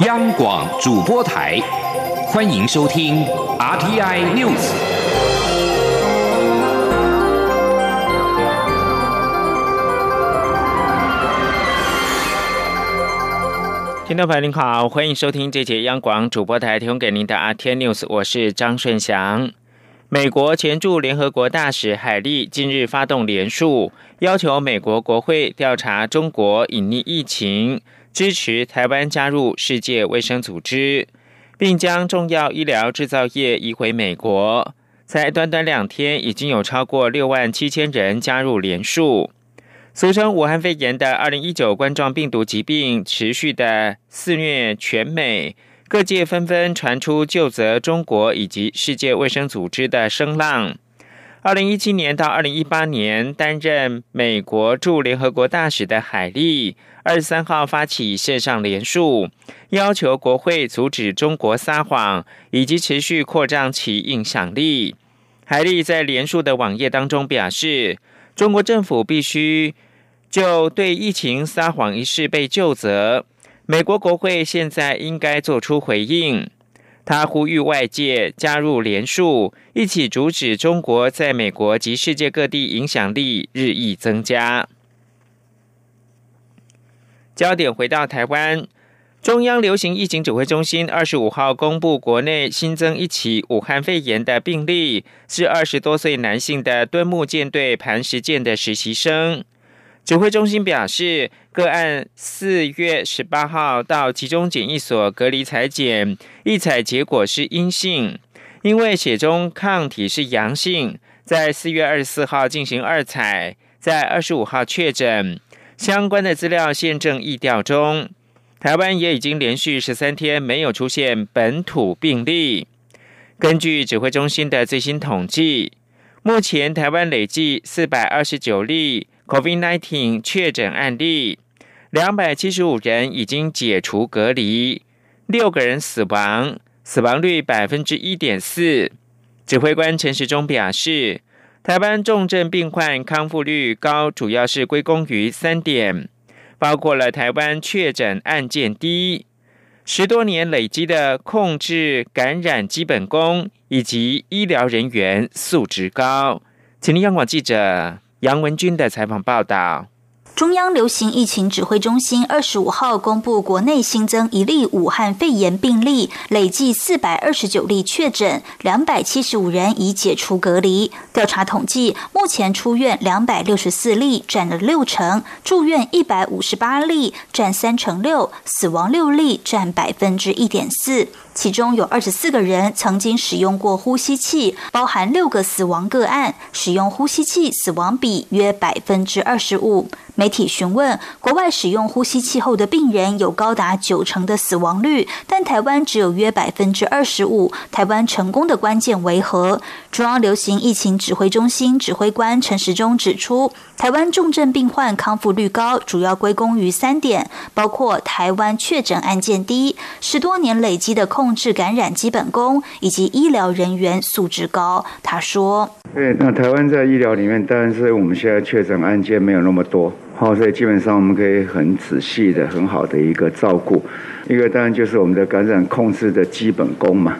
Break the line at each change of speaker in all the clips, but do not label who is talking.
央广主播台，欢迎收听 RTI News。
听众朋友您好，欢迎收听这节央广主播台提供给您的 RTI News，我是张顺祥。美国前驻联合国大使海利近日发动联署，要求美国国会调查中国隐匿疫情。支持台湾加入世界卫生组织，并将重要医疗制造业移回美国。才短短两天，已经有超过六万七千人加入联署。俗称武汉肺炎的二零一九冠状病毒疾病持续的肆虐全美，各界纷纷传出就责中国以及世界卫生组织的声浪。二零一七年到二零一八年担任美国驻联合国大使的海利。二十三号发起线上联署，要求国会阻止中国撒谎，以及持续扩张其影响力。海利在联署的网页当中表示，中国政府必须就对疫情撒谎一事被就责，美国国会现在应该做出回应。他呼吁外界加入联署，一起阻止中国在美国及世界各地影响力日益增加。焦点回到台湾，中央流行疫情指挥中心二十五号公布，国内新增一起武汉肺炎的病例，是二十多岁男性的敦木舰队磐石舰的实习生。指挥中心表示，个案四月十八号到集中检疫所隔离裁检，一采结果是阴性，因为血中抗体是阳性，在四月二十四号进行二采，在二十五号确诊。相关的资料现正议调中，台湾也已经连续十三天没有出现本土病例。根据指挥中心的最新统计，目前台湾累计四百二十九例 COVID-19 确诊案例，两百七十五人已经解除隔离，六个人死亡，死亡率百分之一点四。指挥官陈时中表示。台湾重症病患康复率高，主要是归功于三点，包括了台湾确诊案件低、十多年累积的控制感染基本功，以及医疗人员素质高。请听央广记者杨文军的采访报道。
中央流行疫情指挥中心二十五号公布，国内新增一例武汉肺炎病例，累计四百二十九例确诊，两百七十五人已解除隔离。调查统计，目前出院两百六十四例，占了六成；住院一百五十八例，占三成六；死亡六例，占百分之一点四。其中有二十四个人曾经使用过呼吸器，包含六个死亡个案，使用呼吸器死亡比约百分之二十五。媒体询问，国外使用呼吸器后的病人有高达九成的死亡率，但台湾只有约百分之二十五。台湾成功的关键为何？中央流行疫情指挥中心指挥官陈时中指出，台湾重症病患康复率高，主要归功于三点，包括台湾确诊案件低，十多年累积的控制感染基本功，以及医疗人员素质高。他说：“
对，那台湾在医疗里面，当然是我们现在确诊案件没有那么多。”好，所以基本上我们可以很仔细的、很好的一个照顾。一个当然就是我们的感染控制的基本功嘛。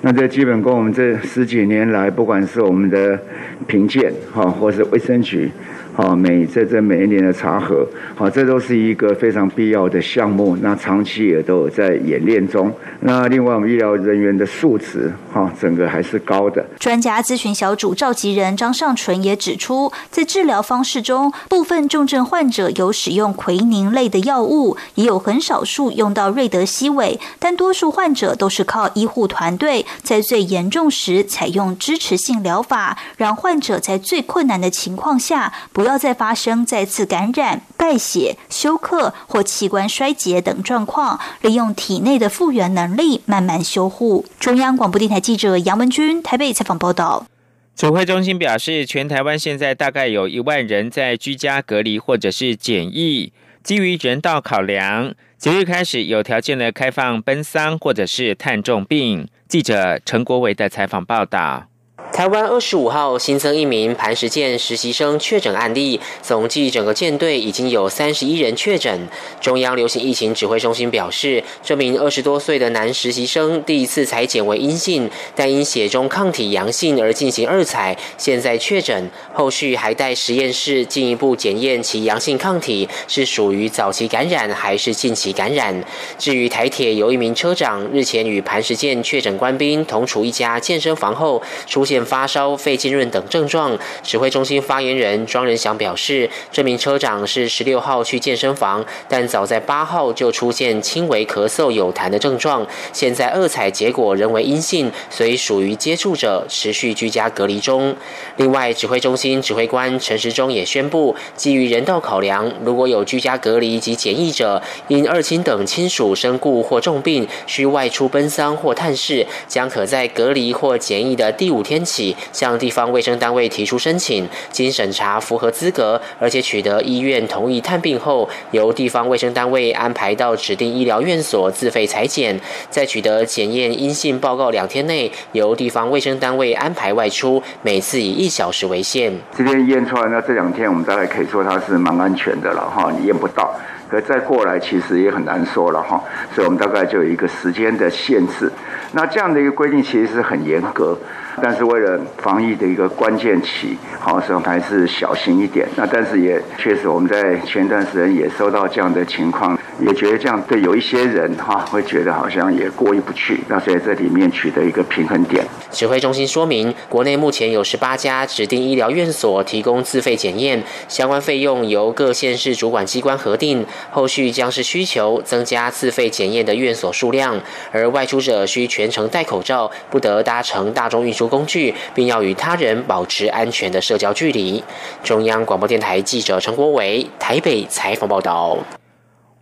那这基本功，我们这十几年来，不管是我们的评鉴，哈，或是卫生局。好，每在这每一年的查核，好，这都是一个非常必要的项目。那长期也都有在演练中。那另外，我们医疗人员的素质，哈，整个还是高的。
专家咨询小组召集人张尚纯也指出，在治疗方式中，部分重症患者有使用奎宁类的药物，也有很少数用到瑞德西韦，但多数患者都是靠医护团队在最严重时采用支持性疗法，让患者在最困难的情况下不。不要再发生再次感染、败血、休克或器官衰竭等状况，利用体内的复原能力慢慢修复。中央广播电台记者杨文君台北采访报道。
指挥中心表示，全台湾现在大概有一万人在居家隔离或者是检疫，基于人道考量，即日开始有条件的开放奔丧或者是探重病。记者陈国维的采访报道。
台湾二十五号新增一名磐石舰实习生确诊案例，总计整个舰队已经有三十一人确诊。中央流行疫情指挥中心表示，这名二十多岁的男实习生第一次裁检为阴性，但因血中抗体阳性而进行二采，现在确诊，后续还待实验室进一步检验其阳性抗体是属于早期感染还是近期感染。至于台铁有一名车长日前与磐石舰确诊官兵同处一家健身房后出现。发烧、肺浸润等症状，指挥中心发言人庄仁祥表示，这名车长是十六号去健身房，但早在八号就出现轻微咳嗽、有痰的症状，现在二采结果仍为阴性，所以属于接触者，持续居家隔离中。另外，指挥中心指挥官陈时中也宣布，基于人道考量，如果有居家隔离及检疫者因二亲等亲属身故或重病需外出奔丧或探视，将可在隔离或检疫的第五天起。向地方卫生单位提出申请，经审查符合资格，而且取得医院同意探病后，由地方卫生单位安排到指定医疗院所自费裁剪，在取得检验阴性报告两天内，由地方卫生单位安排外出，每次以一小时为限。
这边验出来，那这两天我们大概可以说它是蛮安全的了哈，你验不到，可再过来其实也很难说了哈，所以我们大概就有一个时间的限制。那这样的一个规定其实是很严格。但是为了防疫的一个关键期，好，所以还是小心一点。那但是也确实，我们在前段时间也收到这样的情况。也觉得这样对有一些人哈，会觉得好像也过意不去。那所以这里面取得一个平衡点。
指挥中心说明，国内目前有十八家指定医疗院所提供自费检验，相关费用由各县市主管机关核定。后续将是需求增加自费检验的院所数量，而外出者需全程戴口罩，不得搭乘大众运输工具，并要与他人保持安全的社交距离。中央广播电台记者陈国伟台北采访报道。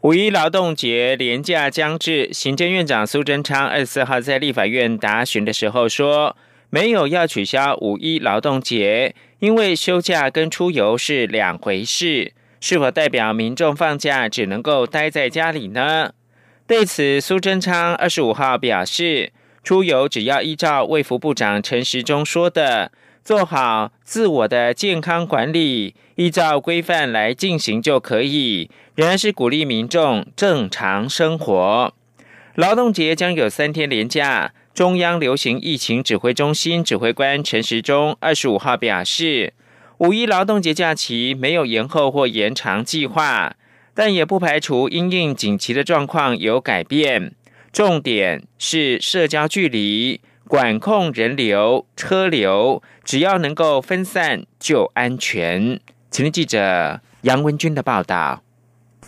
五一劳动节连假将至，行政院长苏贞昌二十四号在立法院答询的时候说，没有要取消五一劳动节，因为休假跟出游是两回事，是否代表民众放假只能够待在家里呢？对此，苏贞昌二十五号表示，出游只要依照卫福部长陈时中说的。做好自我的健康管理，依照规范来进行就可以。仍然是鼓励民众正常生活。劳动节将有三天连假。中央流行疫情指挥中心指挥官陈时中二十五号表示，五一劳动节假期没有延后或延长计划，但也不排除因应紧急的状况有改变。重点是社交距离。管控人流、车流，只要能够分散就安全。请听记者杨文军的报道。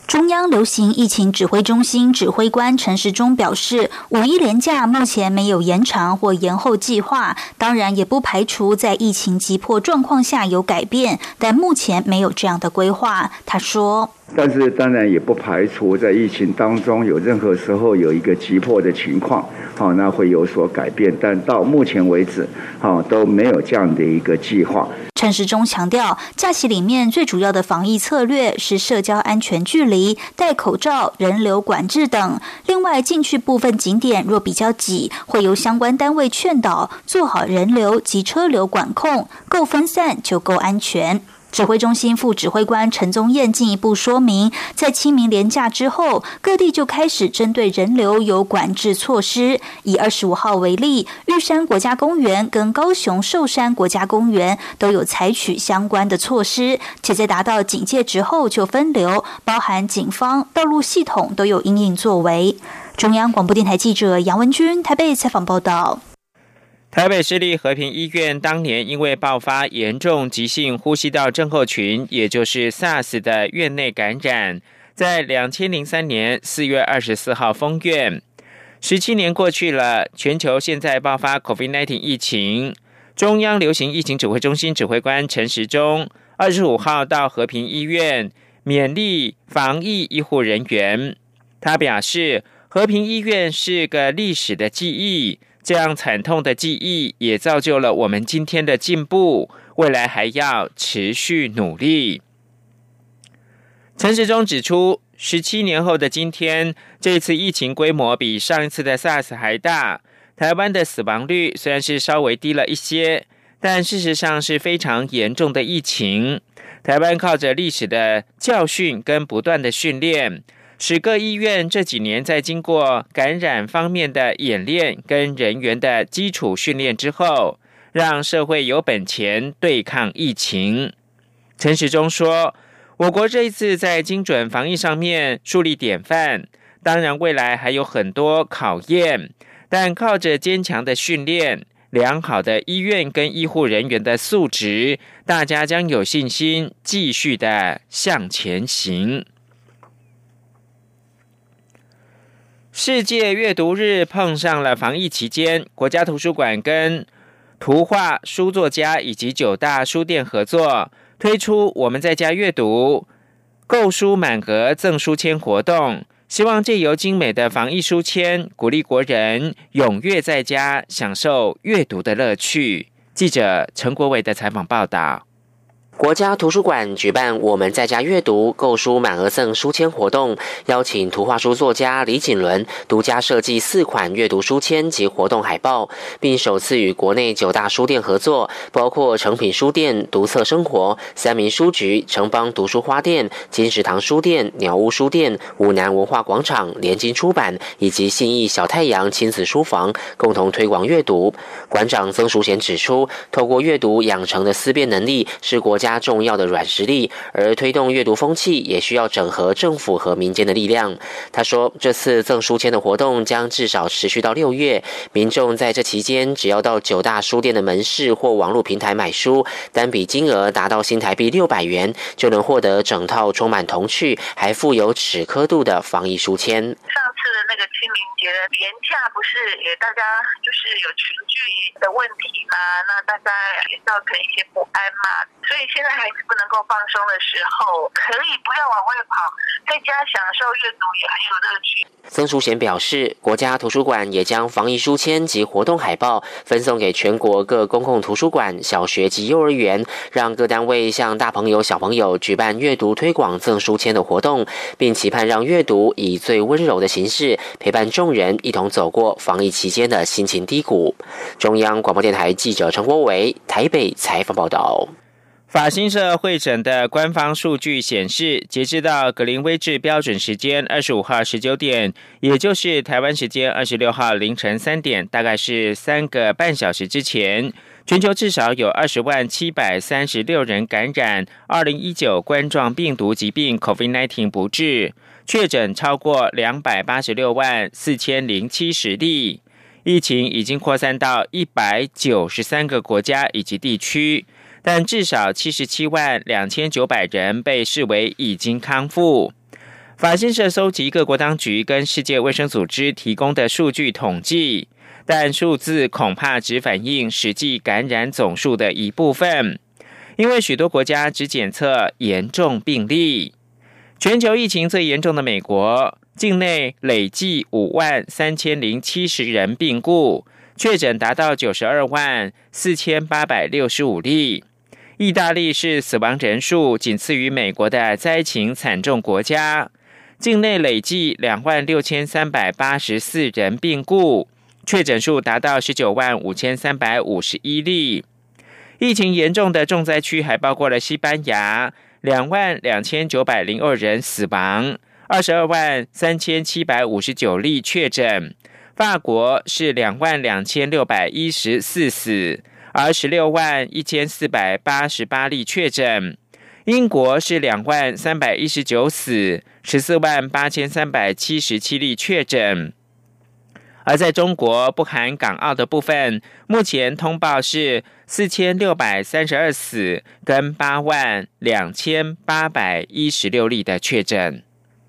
中央流行疫情指挥中心指挥官陈时中表示，五一连假目前没有延长或延后计划，当然也不排除在疫情急迫状况下有改变，但目前没有这样的规划。他说。
但是当然也不排除在疫情当中有任何时候有一个急迫的情况，好，那会有所改变。但到目前为止，好都没有这样的一个计划。
陈时中强调，假期里面最主要的防疫策略是社交安全距离、戴口罩、人流管制等。另外，进去部分景点若比较挤，会由相关单位劝导做好人流及车流管控，够分散就够安全。指挥中心副指挥官陈宗彦进一步说明，在清明连假之后，各地就开始针对人流有管制措施。以二十五号为例，玉山国家公园跟高雄寿山国家公园都有采取相关的措施，且在达到警戒值后就分流，包含警方、道路系统都有应应作为。中央广播电台记者杨文君台北采访报道。
台北市立和平医院当年因为爆发严重急性呼吸道症候群，也就是 SARS 的院内感染，在两千零三年四月二十四号封院。十七年过去了，全球现在爆发 COVID-19 疫情。中央流行疫情指挥中心指挥官陈时中二十五号到和平医院勉励防疫医护人员。他表示，和平医院是个历史的记忆。这样惨痛的记忆也造就了我们今天的进步，未来还要持续努力。陈时中指出，十七年后的今天，这次疫情规模比上一次的 SARS 还大。台湾的死亡率虽然是稍微低了一些，但事实上是非常严重的疫情。台湾靠着历史的教训跟不断的训练，使各医院这几年在经过感染方面的演练跟人员的基础训练之后，让社会有本钱对抗疫情。陈时中说：“我国这一次在精准防疫上面树立典范，当然未来还有很多考验，但靠着坚强的训练。”良好的医院跟医护人员的素质，大家将有信心继续的向前行。世界阅读日碰上了防疫期间，国家图书馆跟图画书作家以及九大书店合作，推出“我们在家阅读，购书满额赠书签”活动。希望借由精美的防疫书签，鼓励国人踊跃在家享受阅读的乐趣。记者陈国伟的采访报道。
国家图书馆举办“我们在家阅读购书满额赠书签”活动，邀请图画书作家李锦伦独家设计四款阅读书签及活动海报，并首次与国内九大书店合作，包括诚品书店、读册生活、三民书局、城邦读书花店、金石堂书店、鸟屋书店、武南文化广场、联经出版以及信义小太阳亲子书房，共同推广阅读。馆长曾淑贤指出，透过阅读养成的思辨能力是国家。加重要的软实力，而推动阅读风气也需要整合政府和民间的力量。他说，这次赠书签的活动将至少持续到六月，民众在这期间只要到九大书店的门市或网络平台买书，单笔金额达到新台币六百元，就能获得整套充满童趣还附有尺刻度的防疫书签。上次的那个清明节的年假，不是也大家就是有群的问题嘛？那大家也造成一些不安嘛，所以。现在孩子不能够放松的时候，可以不要往外跑，在家享受阅读也很有乐趣。曾淑贤表示，国家图书馆也将防疫书签及活动海报分送给全国各公共图书馆、小学及幼儿园，让各单位向大朋友、小朋友举办阅读推广赠书签的活动，并期盼让阅读以最温柔的形式陪伴众人一同走过防疫期间的心情低谷。中央广播电台记者陈国伟台北采访报道。
法新社会诊的官方数据显示，截至到格林威治标准时间二十五号十九点，也就是台湾时间二十六号凌晨三点，大概是三个半小时之前，全球至少有二十万七百三十六人感染二零一九冠状病毒疾病 （COVID-19） 不治，确诊超过两百八十六万四千零七十例，疫情已经扩散到一百九十三个国家以及地区。但至少七十七万两千九百人被视为已经康复。法新社收集各国当局跟世界卫生组织提供的数据统计，但数字恐怕只反映实际感染总数的一部分，因为许多国家只检测严重病例。全球疫情最严重的美国，境内累计五万三千零七十人病故，确诊达到九十二万四千八百六十五例。意大利是死亡人数仅次于美国的灾情惨重国家，境内累计两万六千三百八十四人病故，确诊数达到十九万五千三百五十一例。疫情严重的重灾区还包括了西班牙，两万两千九百零二人死亡，二十二万三千七百五十九例确诊；法国是两万两千六百一十四死。而十六万一千四百八十八例确诊，英国是两万三百一十九死，十四万八千三百七十七例确诊。而在中国不含港澳的部分，目前通报是四千六百三十二死，跟八万两千八百一十六例的确诊。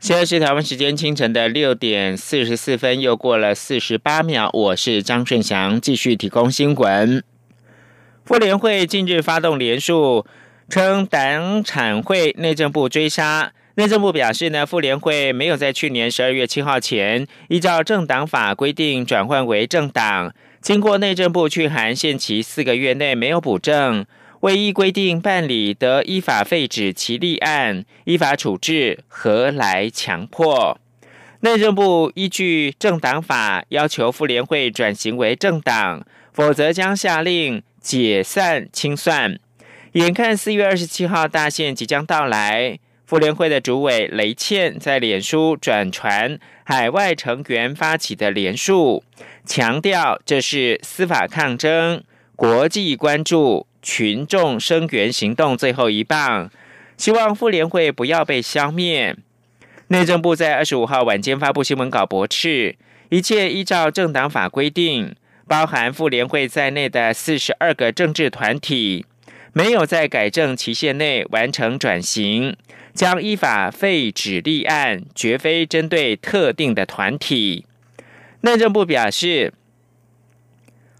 现在是台湾时间清晨的六点四十四分，又过了四十八秒。我是张顺祥，继续提供新闻。妇联会近日发动联署，称党产会内政部追杀。内政部表示呢，妇联会没有在去年十二月七号前依照政党法规定转换为政党，经过内政部去函限期四个月内没有补正，未依规定办理得依法废止其立案，依法处置，何来强迫？内政部依据政党法要求妇联会转型为政党，否则将下令。解散清算，眼看四月二十七号大限即将到来，妇联会的主委雷倩在脸书转传海外成员发起的联署，强调这是司法抗争、国际关注、群众声援行动最后一棒，希望妇联会不要被消灭。内政部在二十五号晚间发布新闻稿驳斥，一切依照政党法规定。包含妇联会在内的四十二个政治团体，没有在改正期限内完成转型，将依法废止立案，绝非针对特定的团体。内政部表示，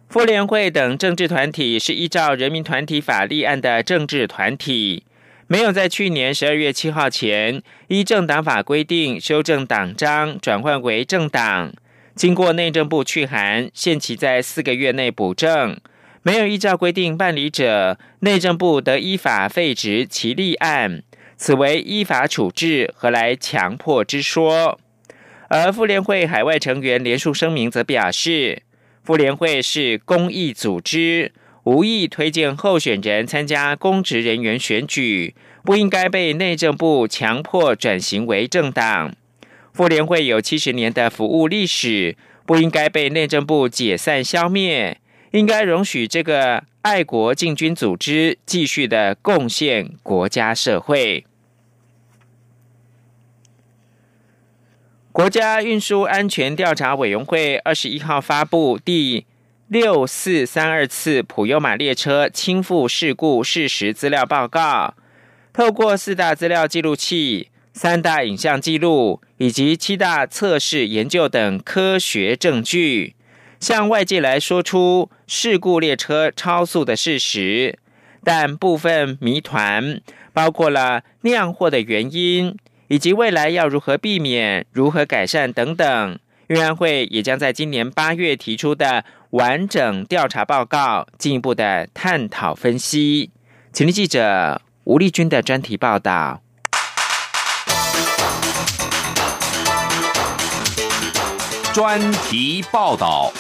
妇联会等政治团体是依照人民团体法立案的政治团体，没有在去年十二月七号前依政党法规定修正党章，转换为政党。经过内政部去函，限期在四个月内补正，没有依照规定办理者，内政部得依法废止其立案，此为依法处置，何来强迫之说？而妇联会海外成员联署声明则表示，妇联会是公益组织，无意推荐候选人参加公职人员选举，不应该被内政部强迫转型为政党。妇联会有七十年的服务历史，不应该被内政部解散消灭，应该容许这个爱国进军组织继续的贡献国家社会。国家运输安全调查委员会二十一号发布第六四三二次普悠玛列车倾覆事故事实资料报告，透过四大资料记录器。三大影像记录以及七大测试研究等科学证据，向外界来说出事故列车超速的事实，但部分谜团包括了酿祸的原因以及未来要如何避免、如何改善等等。运安会也将在今年八月提出的完整调查报告进一步的探讨分析。请听记者吴丽君的专题报道。
专题报道。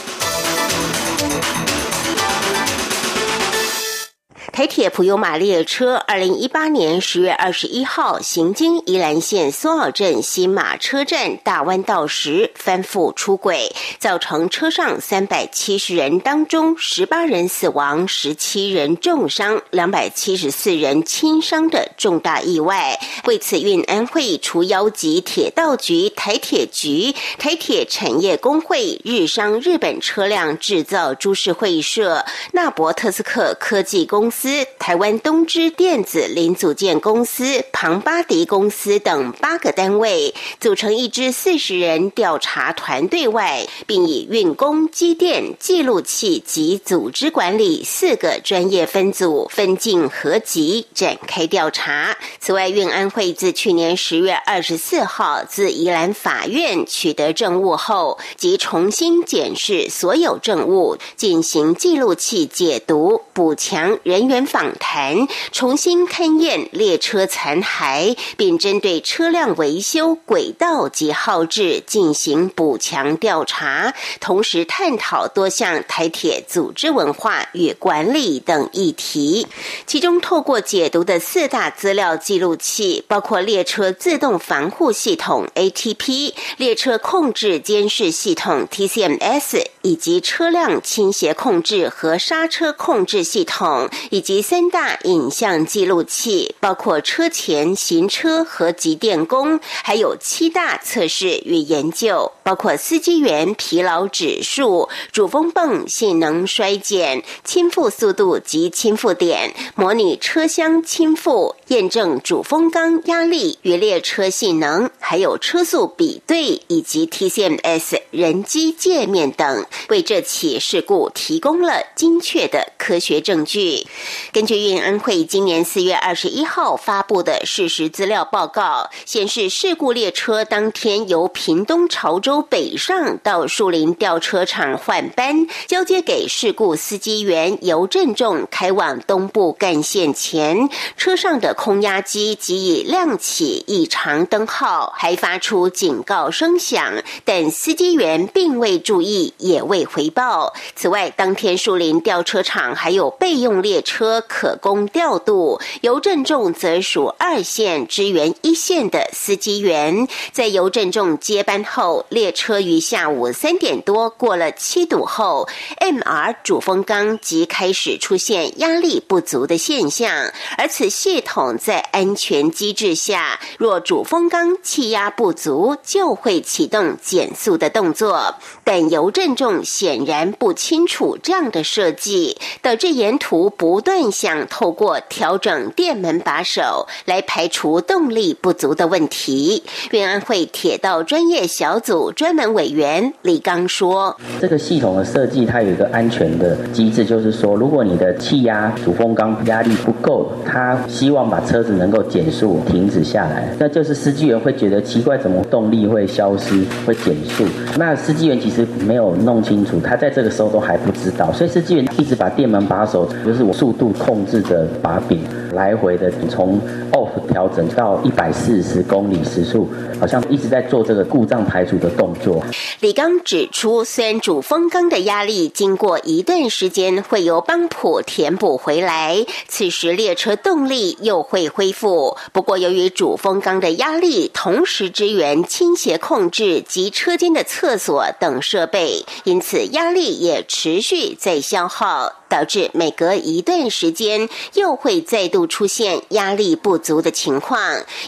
台铁普悠玛列车二零一八年十月二十一号行经宜兰县苏澳镇新马车站大弯道时翻覆出轨，造成车上三百七十人当中十八人死亡、十七人重伤、两百七十四人轻伤的重大意外。为此，运安会除邀集铁道局、台铁局、台铁产业工会、日商日本车辆制造株式会社、纳博特斯克科技公司。司、台湾东芝电子零组件公司、庞巴迪公司等八个单位组成一支四十人调查团队外，并以运工、机电、记录器及组织管理四个专业分组分进合集展开调查。此外，运安会自去年十月二十四号自宜兰法院取得证物后，即重新检视所有证物，进行记录器解读，补强人员。访谈，重新勘验列车残骸，并针对车辆维修、轨道及耗质进行补强调查，同时探讨多项台铁组织文化与管理等议题。其中，透过解读的四大资料记录器，包括列车自动防护系统 ATP、列车控制监视系统 TCMS，以及车辆倾斜控制和刹车控制系统，以及三大影像记录器，包括车前行车和集电工，还有七大测试与研究，包括司机员疲劳指数、主风泵性能衰减、倾覆速度及倾覆点、模拟车厢倾覆、验证主风缸压力与列车性能，还有车速比对以及 TCMS 人机界面等，为这起事故提供了精确的科学证据。根据运安会今年四月二十一号发布的事实资料报告显示，事故列车当天由屏东潮州北上到树林吊车厂换班，交接给事故司机员尤振仲开往东部干线前，车上的空压机即已亮起异常灯号，还发出警告声响，但司机员并未注意，也未回报。此外，当天树林吊车厂还有备用列车车可供调度，邮政重则属二线支援一线的司机员。在邮政重接班后，列车于下午三点多过了七堵后，MR 主风缸即开始出现压力不足的现象，而此系统在安全机制下，若主风缸气压不足，就会启动减速的动作。但邮政重显然不清楚这样的设计，导致沿途不断更想透过调整电门把手来排除动力不足的问题。运安会铁道专业小组专门委员李刚说：“
这个系统的设计，它有一个安全的机制，就是说，如果你的气压主风缸压力不够，它希望把车子能够减速停止下来，那就是司机员会觉得奇怪，怎么动力会消失，会减速？那司机员其实没有弄清楚，他在这个时候都还不知道，所以司机员一直把电门把手，就是我速度控制的把柄，来回的从 off 调整到一百四十公里时速，好像一直在做这个故障排除的动作。
李刚指出，虽然主风缸的压力经过一段时间会由帮浦填补回来，此时列车动力又会恢复。不过，由于主风缸的压力同时支援倾斜控制及车间的厕所等设备，因此压力也持续在消耗。导致每隔一段时间又会再度出现压力不足的情况，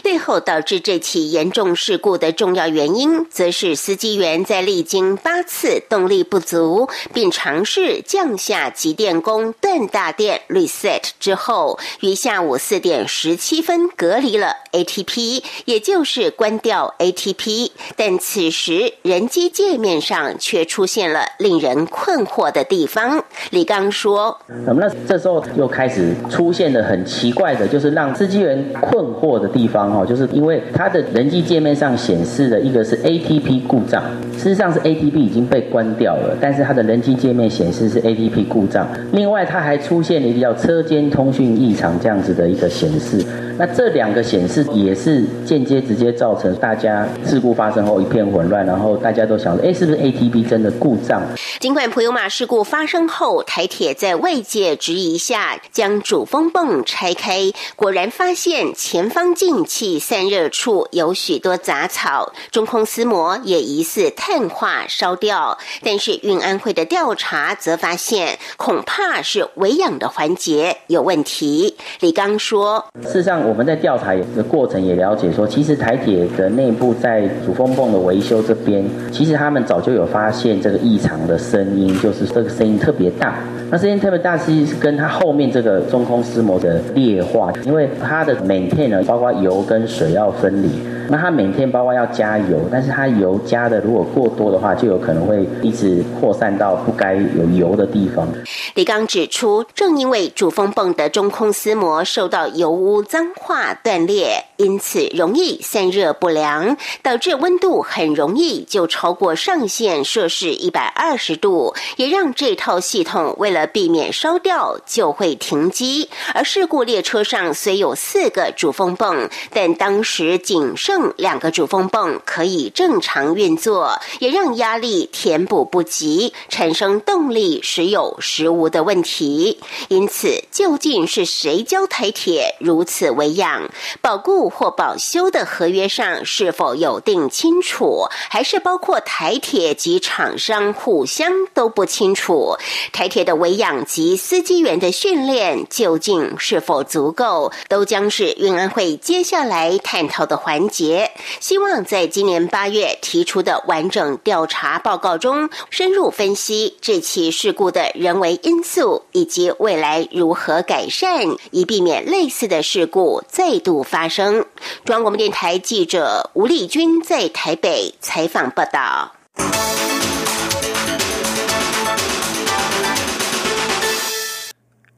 最后导致这起严重事故的重要原因，则是司机员在历经八次动力不足，并尝试降下集电弓断大电 reset 之后，于下午四点十七分隔离了 ATP，也就是关掉 ATP。但此时人机界面上却出现了令人困惑的地方。李刚说。
那么那这时候又开始出现了很奇奇怪的，就是让司机员困惑的地方哦，就是因为它的人机界面上显示的一个是 ATP 故障，事实上是 ATP 已经被关掉了，但是它的人机界面显示是 ATP 故障。另外，它还出现了一个叫车间通讯异常这样子的一个显示。那这两个显示也是间接直接造成大家事故发生后一片混乱，然后大家都想，哎，是不是 ATP 真的故障？
尽管普悠马事故发生后，台铁在外界质疑下将主风泵拆开，果然发现前方进气散热处有许多杂草，中空丝膜也疑似碳化烧掉。但是运安会的调查则发现，恐怕是维养的环节有问题。李刚说：“
事实上。”我们在调查的过程也了解说，其实台铁的内部在主风泵的维修这边，其实他们早就有发现这个异常的声音，就是这个声音特别大。那声音特别大，其实是跟它后面这个中空丝膜的裂化，因为它的 maintain 呢，包括油跟水要分离。那它每天包括要加油，但是它油加的如果过多的话，就有可能会一直扩散到不该有油的地方。
李刚指出，正因为主风泵的中空丝膜受到油污脏跨断裂，因此容易散热不良，导致温度很容易就超过上限摄氏一百二十度，也让这套系统为了避免烧掉就会停机。而事故列车上虽有四个主风泵，但当时仅剩。两个主风泵可以正常运作，也让压力填补不及，产生动力时有时无的问题。因此，究竟是谁教台铁如此为养，保固或保修的合约上是否有定清楚，还是包括台铁及厂商互相都不清楚？台铁的维养及司机员的训练究竟是否足够，都将是运安会接下来探讨的环节。希望在今年八月提出的完整调查报告中，深入分析这起事故的人为因素，以及未来如何改善，以避免类似的事故再度发生。中央广播电台记者吴丽君在台北采访报道。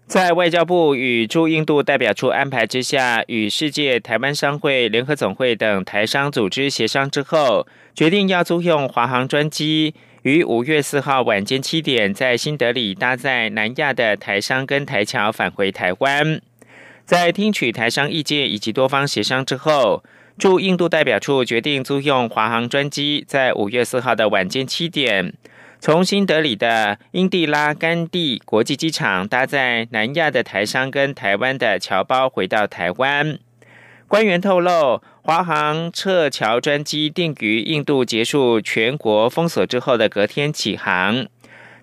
在外交部与驻印度代表处安排之下，与世界台湾商会联合总会等台商组织协商之后，决定要租用华航专机，于五月四号晚间七点，在新德里搭载南亚的台商跟台侨返回台湾。在听取台商意见以及多方协商之后，驻印度代表处决定租用华航专机，在五月四号的晚间七点。从新德里的英蒂拉甘地国际机场搭载南亚的台商跟台湾的侨胞回到台湾。官员透露，华航撤侨专机定于印度结束全国封锁之后的隔天起航，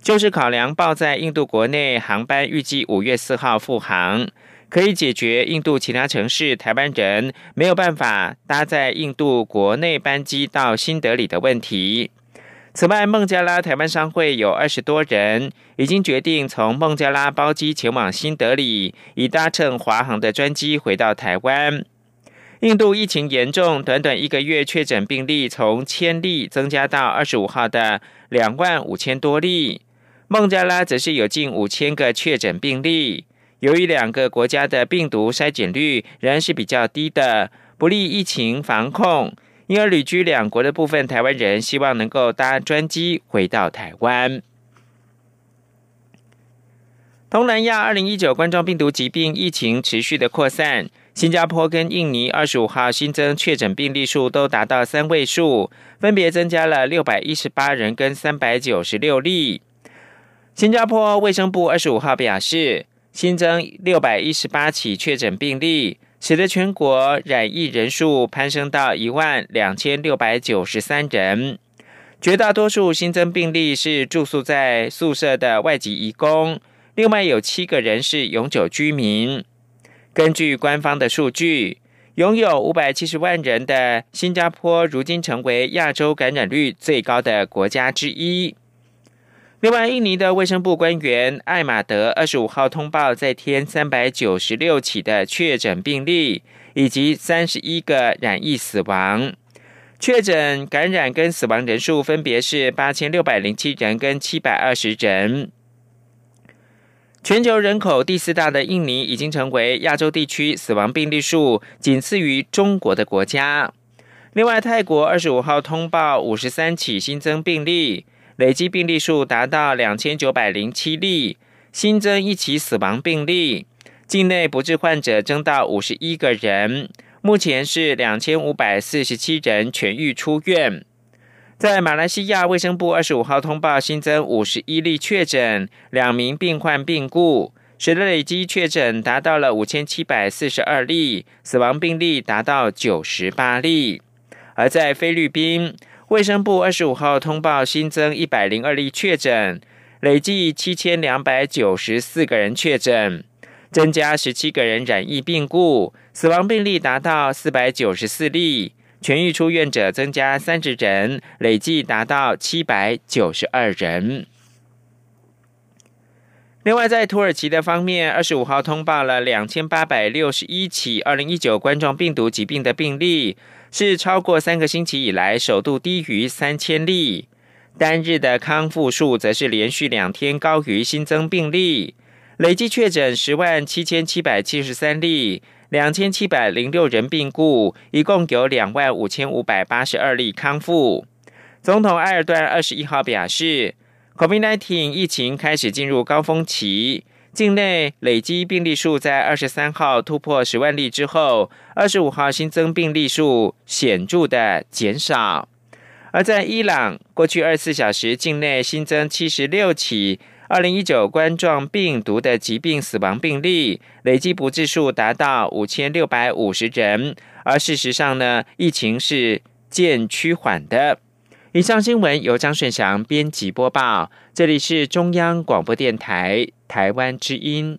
就是考量报在印度国内航班预计五月四号复航，可以解决印度其他城市台湾人没有办法搭载印度国内班机到新德里的问题。此外，孟加拉台湾商会有二十多人已经决定从孟加拉包机前往新德里，以搭乘华航的专机回到台湾。印度疫情严重，短短一个月确诊病例从千例增加到二十五号的两万五千多例。孟加拉则是有近五千个确诊病例。由于两个国家的病毒筛检率仍然是比较低的，不利疫情防控。因而，旅居两国的部分台湾人希望能够搭专机回到台湾。东南亚二零一九冠状病毒疾病疫情持续的扩散，新加坡跟印尼二十五号新增确诊病例数都达到三位数，分别增加了六百一十八人跟三百九十六例。新加坡卫生部二十五号表示，新增六百一十八起确诊病例。使得全国染疫人数攀升到一万两千六百九十三人，绝大多数新增病例是住宿在宿舍的外籍移工，另外有七个人是永久居民。根据官方的数据，拥有五百七十万人的新加坡，如今成为亚洲感染率最高的国家之一。另外，印尼的卫生部官员艾马德二十五号通报再添三百九十六起的确诊病例，以及三十一个染疫死亡。确诊、感染跟死亡人数分别是八千六百零七人跟七百二十人。全球人口第四大的印尼，已经成为亚洲地区死亡病例数仅次于中国的国家。另外，泰国二十五号通报五十三起新增病例。累计病例数达到两千九百零七例，新增一起死亡病例，境内不治患者增到五十一个人，目前是两千五百四十七人痊愈出院。在马来西亚卫生部二十五号通报新增五十一例确诊，两名病患病故，使得累计确诊达到了五千七百四十二例，死亡病例达到九十八例。而在菲律宾。卫生部二十五号通报新增一百零二例确诊，累计七千两百九十四个人确诊，增加十七个人染疫病故，死亡病例达到四百九十四例，痊愈出院者增加三十人，累计达到七百九十二人。另外，在土耳其的方面，二十五号通报了两千八百六十一起二零一九冠状病毒疾病的病例。是超过三个星期以来首度低于三千例，单日的康复数则是连续两天高于新增病例，累计确诊十万七千七百七十三例，两千七百零六人病故，一共有两万五千五百八十二例康复。总统埃尔段二十一号表示，COVID-19 疫情开始进入高峰期。境内累积病例数在二十三号突破十万例之后，二十五号新增病例数显著的减少。而在伊朗，过去二十四小时境内新增七十六起二零一九冠状病毒的疾病死亡病例，累计不治数达到五千六百五十人，而事实上呢，疫情是渐趋缓的。以上新闻由张顺祥编辑播报，这里是中央广播电台台湾之音。